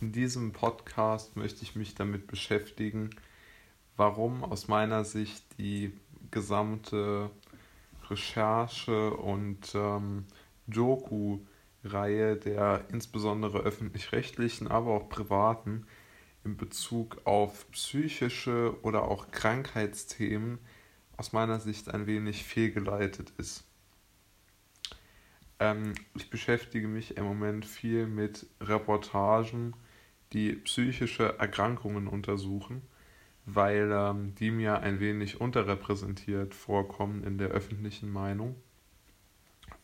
in diesem Podcast möchte ich mich damit beschäftigen, warum aus meiner Sicht die gesamte Recherche und ähm, Doku-Reihe der insbesondere öffentlich-rechtlichen, aber auch privaten in Bezug auf psychische oder auch Krankheitsthemen aus meiner Sicht ein wenig fehlgeleitet ist. Ähm, ich beschäftige mich im Moment viel mit Reportagen, die psychische Erkrankungen untersuchen, weil ähm, die mir ein wenig unterrepräsentiert vorkommen in der öffentlichen Meinung.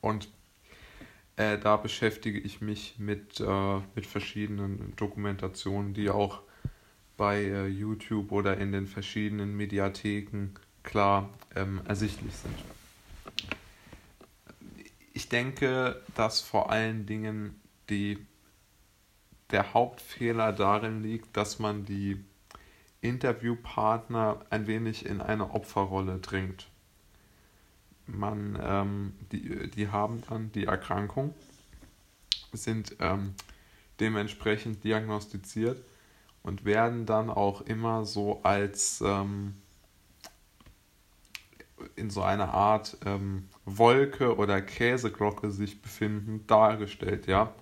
Und äh, da beschäftige ich mich mit, äh, mit verschiedenen Dokumentationen, die auch bei äh, YouTube oder in den verschiedenen Mediatheken klar ähm, ersichtlich sind. Ich denke, dass vor allen Dingen die, der Hauptfehler darin liegt, dass man die Interviewpartner ein wenig in eine Opferrolle dringt. Man, ähm, die, die haben dann die Erkrankung, sind ähm, dementsprechend diagnostiziert und werden dann auch immer so als ähm, in so einer Art ähm, Wolke oder Käseglocke sich befinden, dargestellt, ja.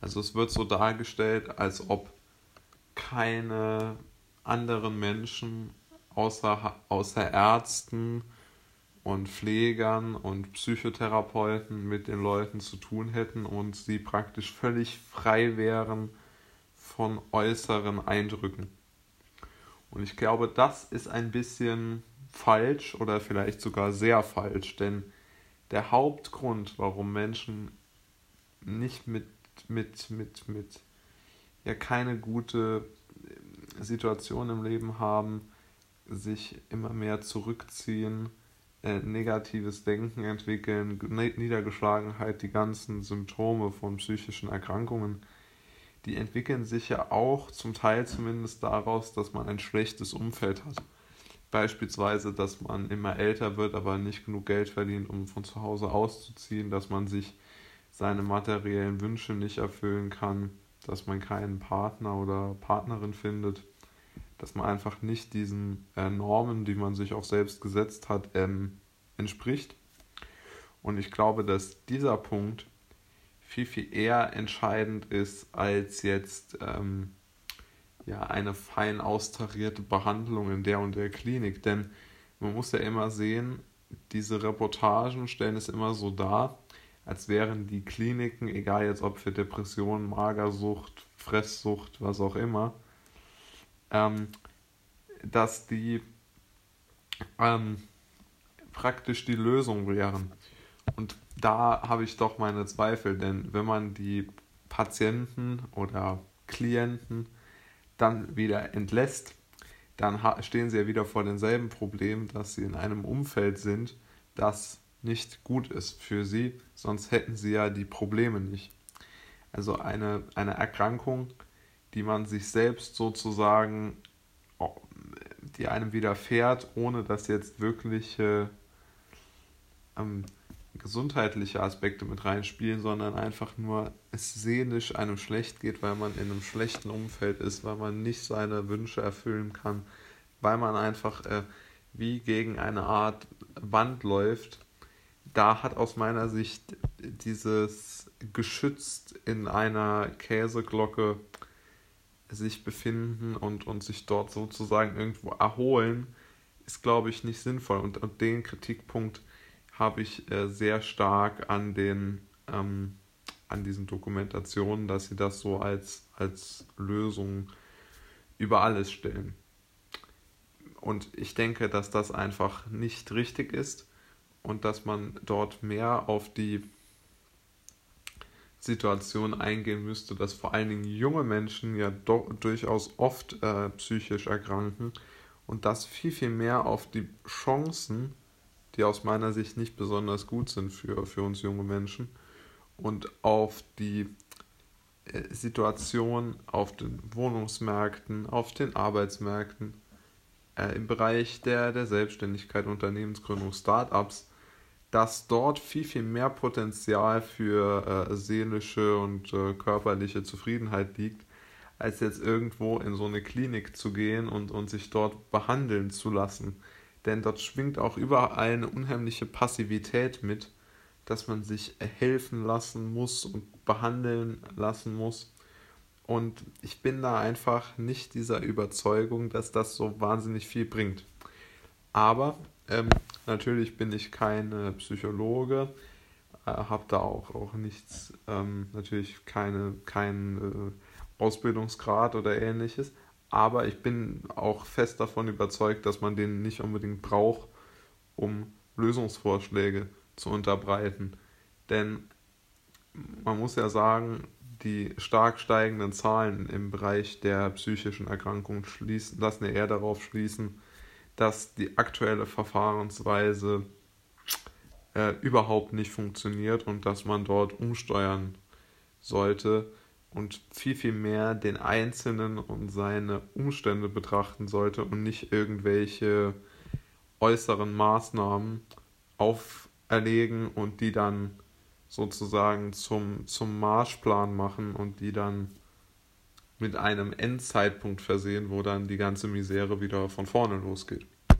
Also es wird so dargestellt, als ob keine anderen Menschen außer, außer Ärzten und Pflegern und Psychotherapeuten mit den Leuten zu tun hätten und sie praktisch völlig frei wären von äußeren Eindrücken. Und ich glaube, das ist ein bisschen falsch oder vielleicht sogar sehr falsch, denn der Hauptgrund, warum Menschen nicht mit, mit, mit, mit, ja, keine gute Situation im Leben haben, sich immer mehr zurückziehen, äh, negatives Denken entwickeln, Niedergeschlagenheit, die ganzen Symptome von psychischen Erkrankungen die entwickeln sich ja auch zum Teil zumindest daraus, dass man ein schlechtes Umfeld hat. Beispielsweise, dass man immer älter wird, aber nicht genug Geld verdient, um von zu Hause auszuziehen, dass man sich seine materiellen Wünsche nicht erfüllen kann, dass man keinen Partner oder Partnerin findet, dass man einfach nicht diesen äh, Normen, die man sich auch selbst gesetzt hat, ähm, entspricht. Und ich glaube, dass dieser Punkt viel, viel eher entscheidend ist als jetzt ähm, ja, eine fein austarierte Behandlung in der und der Klinik. Denn man muss ja immer sehen, diese Reportagen stellen es immer so dar, als wären die Kliniken, egal jetzt ob für Depressionen, Magersucht, Fresssucht, was auch immer, ähm, dass die ähm, praktisch die Lösung wären. Und da habe ich doch meine Zweifel, denn wenn man die Patienten oder Klienten dann wieder entlässt, dann stehen sie ja wieder vor demselben Problem, dass sie in einem Umfeld sind, das nicht gut ist für sie, sonst hätten sie ja die Probleme nicht. Also eine, eine Erkrankung, die man sich selbst sozusagen, die einem widerfährt, ohne dass jetzt wirkliche ähm, gesundheitliche Aspekte mit reinspielen, sondern einfach nur es seelisch einem schlecht geht, weil man in einem schlechten Umfeld ist, weil man nicht seine Wünsche erfüllen kann, weil man einfach äh, wie gegen eine Art Wand läuft. Da hat aus meiner Sicht dieses geschützt in einer Käseglocke sich befinden und, und sich dort sozusagen irgendwo erholen, ist, glaube ich, nicht sinnvoll. Und, und den Kritikpunkt habe ich äh, sehr stark an den ähm, an diesen Dokumentationen, dass sie das so als, als Lösung über alles stellen. Und ich denke, dass das einfach nicht richtig ist und dass man dort mehr auf die Situation eingehen müsste, dass vor allen Dingen junge Menschen ja durchaus oft äh, psychisch erkranken und das viel, viel mehr auf die Chancen die aus meiner Sicht nicht besonders gut sind für, für uns junge Menschen und auf die äh, Situation auf den Wohnungsmärkten, auf den Arbeitsmärkten, äh, im Bereich der, der Selbstständigkeit, Unternehmensgründung, Startups, dass dort viel, viel mehr Potenzial für äh, seelische und äh, körperliche Zufriedenheit liegt, als jetzt irgendwo in so eine Klinik zu gehen und, und sich dort behandeln zu lassen. Denn dort schwingt auch überall eine unheimliche Passivität mit, dass man sich helfen lassen muss und behandeln lassen muss. Und ich bin da einfach nicht dieser Überzeugung, dass das so wahnsinnig viel bringt. Aber ähm, natürlich bin ich kein Psychologe, äh, habe da auch, auch nichts, ähm, natürlich keine, kein äh, Ausbildungsgrad oder ähnliches. Aber ich bin auch fest davon überzeugt, dass man den nicht unbedingt braucht, um Lösungsvorschläge zu unterbreiten. Denn man muss ja sagen, die stark steigenden Zahlen im Bereich der psychischen Erkrankungen lassen ja eher darauf schließen, dass die aktuelle Verfahrensweise äh, überhaupt nicht funktioniert und dass man dort umsteuern sollte und viel, viel mehr den Einzelnen und seine Umstände betrachten sollte und nicht irgendwelche äußeren Maßnahmen auferlegen und die dann sozusagen zum, zum Marschplan machen und die dann mit einem Endzeitpunkt versehen, wo dann die ganze Misere wieder von vorne losgeht.